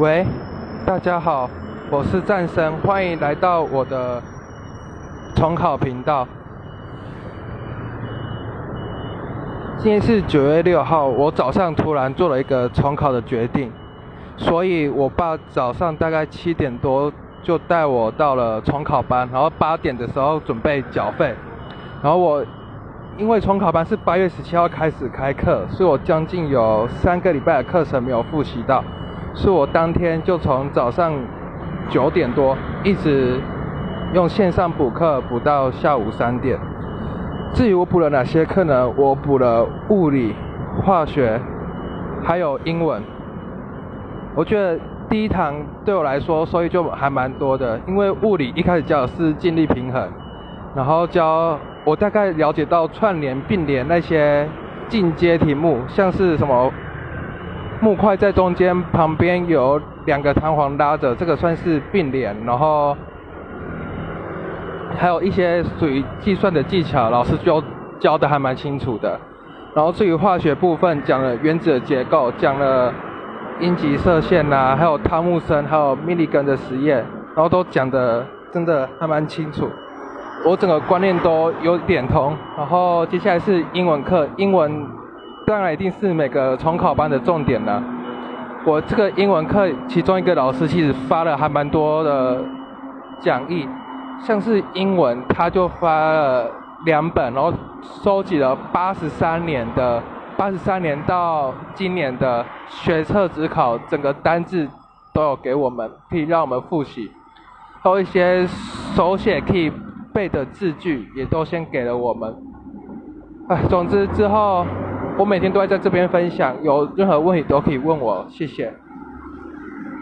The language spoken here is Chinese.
喂，大家好，我是战生，欢迎来到我的重考频道。今天是九月六号，我早上突然做了一个重考的决定，所以我爸早上大概七点多就带我到了重考班，然后八点的时候准备缴费，然后我因为重考班是八月十七号开始开课，所以我将近有三个礼拜的课程没有复习到。是我当天就从早上九点多一直用线上补课补到下午三点。至于我补了哪些课呢？我补了物理、化学，还有英文。我觉得第一堂对我来说收益就还蛮多的，因为物理一开始教的是静力平衡，然后教我大概了解到串联并联那些进阶题目，像是什么。木块在中间，旁边有两个弹簧拉着，这个算是并联。然后还有一些属于计算的技巧，老师教教的还蛮清楚的。然后至于化学部分，讲了原子的结构，讲了阴极射线呐，还有汤姆森，还有密立根的实验，然后都讲的真的还蛮清楚。我整个观念都有点通。然后接下来是英文课，英文。当然一定是每个重考班的重点了。我这个英文课，其中一个老师其实发了还蛮多的讲义，像是英文，他就发了两本，然后收集了八十三年的八十三年到今年的学测职考整个单字都有给我们，可以让我们复习，还有一些手写可以背的字句也都先给了我们。哎，总之之后。我每天都会在这边分享，有任何问题都可以问我，谢谢。